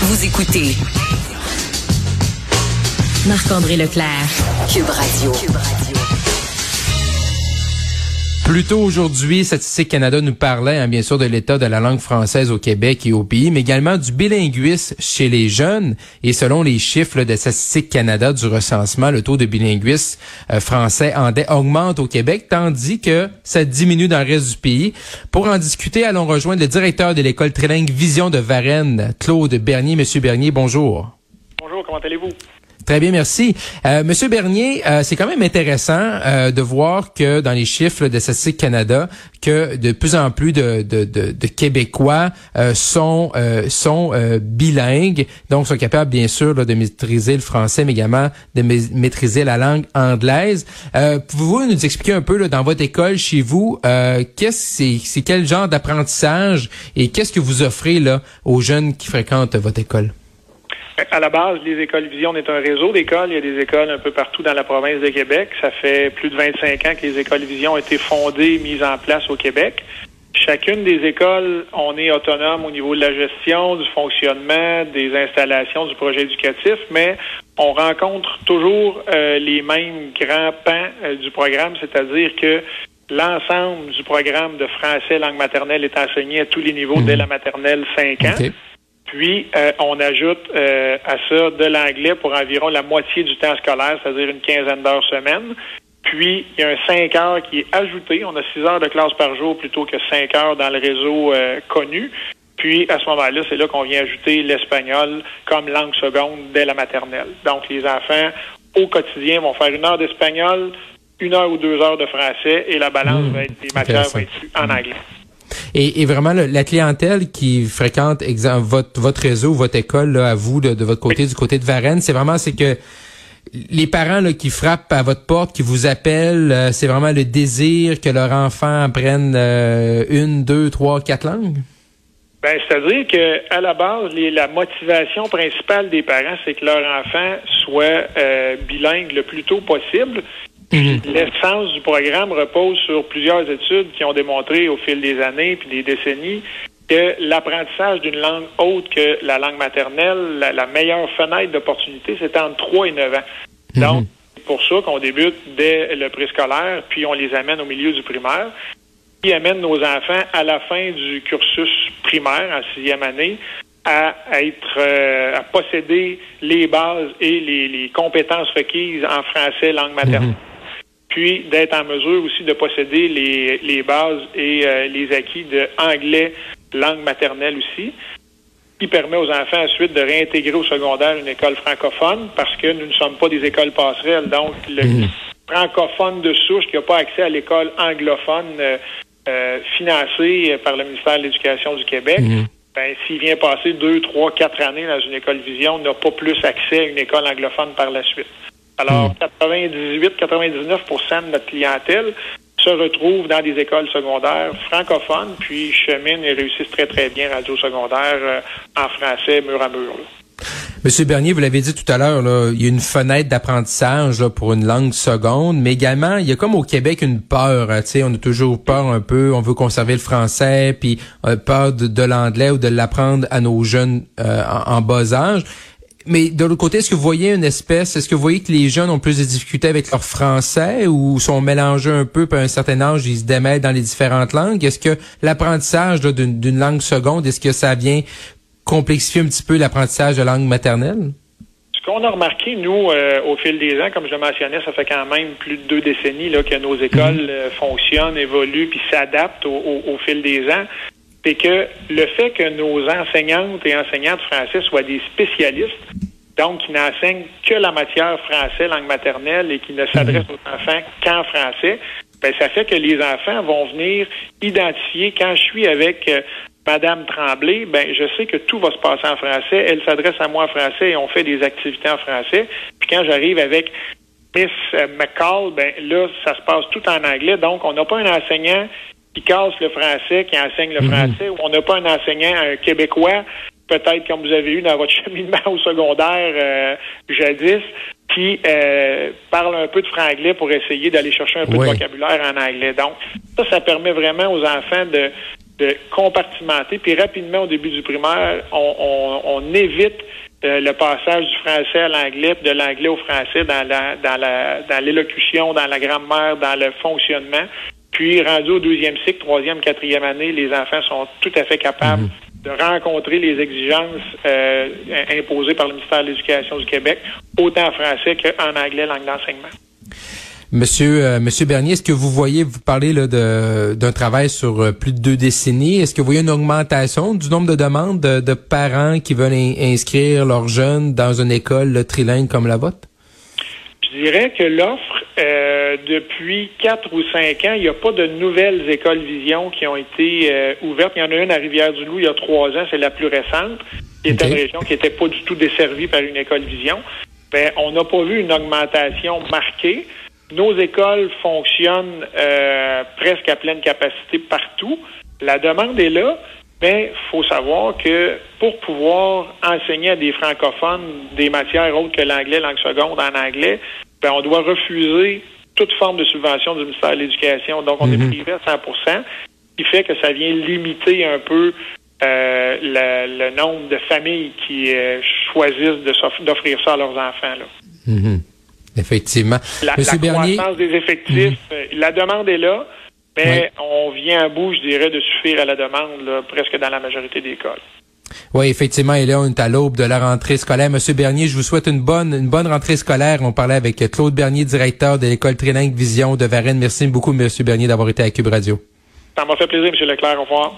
Vous écoutez Marc-André Leclerc, Cube Radio. Plus tôt aujourd'hui, Statistique Canada nous parlait hein, bien sûr de l'état de la langue française au Québec et au pays, mais également du bilinguisme chez les jeunes. Et selon les chiffres de Statistique Canada du recensement, le taux de bilinguisme euh, français en augmente au Québec, tandis que ça diminue dans le reste du pays. Pour en discuter, allons rejoindre le directeur de l'école trilingue Vision de Varennes, Claude Bernier. Monsieur Bernier, bonjour. Bonjour, comment allez-vous? Très bien, merci. Euh, Monsieur Bernier, euh, c'est quand même intéressant euh, de voir que dans les chiffres de Statistique Canada, que de plus en plus de, de, de, de Québécois euh, sont euh, sont bilingues, donc sont capables bien sûr de maîtriser le français, mais également de maîtriser la langue anglaise. Pouvez-vous nous expliquer un peu là, dans votre école chez vous, qu'est-ce c'est quel genre d'apprentissage et qu'est-ce que vous offrez là aux jeunes qui fréquentent votre école? À la base, les écoles Vision est un réseau d'écoles. Il y a des écoles un peu partout dans la province de Québec. Ça fait plus de 25 ans que les écoles Vision ont été fondées, mises en place au Québec. Chacune des écoles, on est autonome au niveau de la gestion, du fonctionnement, des installations, du projet éducatif, mais on rencontre toujours euh, les mêmes grands pans euh, du programme, c'est-à-dire que l'ensemble du programme de français langue maternelle est enseigné à tous les niveaux dès mhm. la maternelle 5 ans. Puis, euh, on ajoute euh, à ça de l'anglais pour environ la moitié du temps scolaire, c'est-à-dire une quinzaine d'heures semaine. Puis, il y a un 5 heures qui est ajouté. On a 6 heures de classe par jour plutôt que 5 heures dans le réseau euh, connu. Puis, à ce moment-là, c'est là, qu'on vient ajouter l'espagnol comme langue seconde dès la maternelle. Donc, les enfants, au quotidien, vont faire une heure d'espagnol, une heure ou deux heures de français et la balance mmh. va être, des matières va être en anglais. Et, vraiment, la clientèle qui fréquente exemple, votre, votre réseau, votre école, là, à vous, de, votre côté, du côté de Varennes, c'est vraiment c'est que les parents là, qui frappent à votre porte, qui vous appellent, euh, c'est vraiment le désir que leur enfant apprenne euh, une, deux, trois, quatre langues? Ben, c'est-à-dire que à la base, la motivation principale des parents, c'est que leur enfant soit euh, bilingue le plus tôt possible. Mhm. L'essence du programme repose sur plusieurs études qui ont démontré au fil des années puis des décennies que l'apprentissage d'une langue autre que la langue maternelle, la, meilleure fenêtre d'opportunité, c'est entre 3 et 9 ans. Mhm. Donc, c'est pour ça qu'on débute dès le préscolaire, puis on les amène au milieu du primaire, puis amène nos enfants à la fin du cursus primaire, en sixième année, à être euh, à posséder les bases et les, compétences requises en français langue maternelle. Mhm puis d'être en mesure aussi de posséder les, les bases et euh, les acquis de anglais, langue maternelle aussi, qui permet aux enfants ensuite de réintégrer au secondaire une école francophone parce que nous ne sommes pas des écoles passerelles. Donc, le mhm. francophone de souche qui n'a pas accès à l'école anglophone euh, euh, financée par le ministère de l'Éducation du Québec, mhm. ben, s'il vient passer deux, trois, quatre années dans une école vision, n'a pas plus accès à une école anglophone par la suite. Alors, 98-99% hmm. de notre clientèle se retrouve dans des écoles secondaires francophones, puis cheminent et réussissent très, très bien radio secondaire euh, en français, mur à mur. Monsieur Bernier, vous l'avez dit tout à l'heure, il y a une fenêtre d'apprentissage pour une langue seconde, mais également, il y a comme au Québec une peur. Hein, on a toujours peur un peu, on veut conserver le français, puis euh, peur de, l'anglais ou de l'apprendre à nos jeunes euh, en, bas âge. Mais de l'autre côté, est-ce que vous voyez une espèce, est-ce que vous voyez que les jeunes ont plus de difficultés avec leur français ou sont mélangés un peu, par un certain âge, ils se démêlent dans les différentes langues? Est-ce que l'apprentissage d'une langue seconde, est-ce que ça vient complexifier un petit peu l'apprentissage de langue maternelle? Ce qu'on a remarqué, nous, euh, au fil des ans, comme je le mentionnais, ça fait quand même plus de deux décennies là, que nos écoles mhm. euh, fonctionnent, évoluent, puis s'adaptent au, fil des ans c'est que le fait que nos enseignantes et enseignants de français soient des spécialistes, donc qui n'enseignent que la matière français, langue maternelle, et qui ne s'adressent mhm. aux enfants qu'en français, ben, ça fait que les enfants vont venir identifier quand je suis avec euh, Madame Tremblay, ben je sais que tout va se passer en français. Elle s'adresse à moi en français et on fait des activités en français. Puis quand j'arrive avec Miss euh, McCall, ben là, ça se passe tout en anglais. Donc, on n'a pas un enseignant qui casse le français, qui enseigne le mhm. français, ou on n'a pas un enseignant un québécois, peut-être comme vous avez eu dans votre cheminement au secondaire euh, jadis, qui euh, parle un peu de franglais pour essayer d'aller chercher un peu de vocabulaire en anglais. Donc, ça, ça permet vraiment aux enfants de de compartimenter, puis rapidement au début du primaire, on, évite euh, le passage du français à l'anglais, de l'anglais au français dans la dans la dans l'élocution, dans la grammaire, dans le fonctionnement. Puis rendu au deuxième cycle, troisième, quatrième année, les enfants sont tout à fait capables mhm. De rencontrer les exigences euh, imposées par le ministère de l'Éducation du Québec, autant en français qu'en anglais, langue d'enseignement. Monsieur, euh, Monsieur Bernier, est-ce que vous voyez, vous parlez d'un travail sur euh, plus de deux décennies, est-ce que vous voyez une augmentation du nombre de demandes de, parents qui veulent inscrire leurs jeunes dans une école trilingue comme la vôtre? Je dirais que l'offre, euh, depuis quatre ou cinq ans, il n'y a pas de nouvelles écoles vision qui ont été ouvertes. Il y en a une à Rivière-du-Loup il y a trois ans, c'est la plus récente, qui est une région qui n'était pas du tout desservie par une école vision. Ben, on n'a pas vu une augmentation marquée. Nos écoles fonctionnent euh, presque à pleine capacité partout. La demande est là, mais il faut savoir que pour pouvoir enseigner à des francophones des matières autres que l'anglais, langue seconde en anglais, ben, on doit refuser toute forme de subvention du ministère de l'Éducation. Donc, on est mhm. privé à 100% ce qui fait que ça vient limiter un peu euh, le, nombre de familles qui euh, choisissent d'offrir ça à leurs enfants. Là. Mhm. Effectivement. La, croissance des effectifs, mhm. euh, la demande est là, mais on vient à bout, je dirais, de suffire à la demande presque dans la majorité des cas. Oui, effectivement, et là, on est à l'aube de la rentrée scolaire. Monsieur Bernier, je vous souhaite une bonne, une bonne rentrée scolaire. On parlait avec Claude Bernier, directeur de l'école Trilingue Vision de Varennes. Merci beaucoup, Monsieur Bernier, d'avoir été à Cube Radio. Ça m'a fait plaisir, Monsieur Leclerc. Au revoir.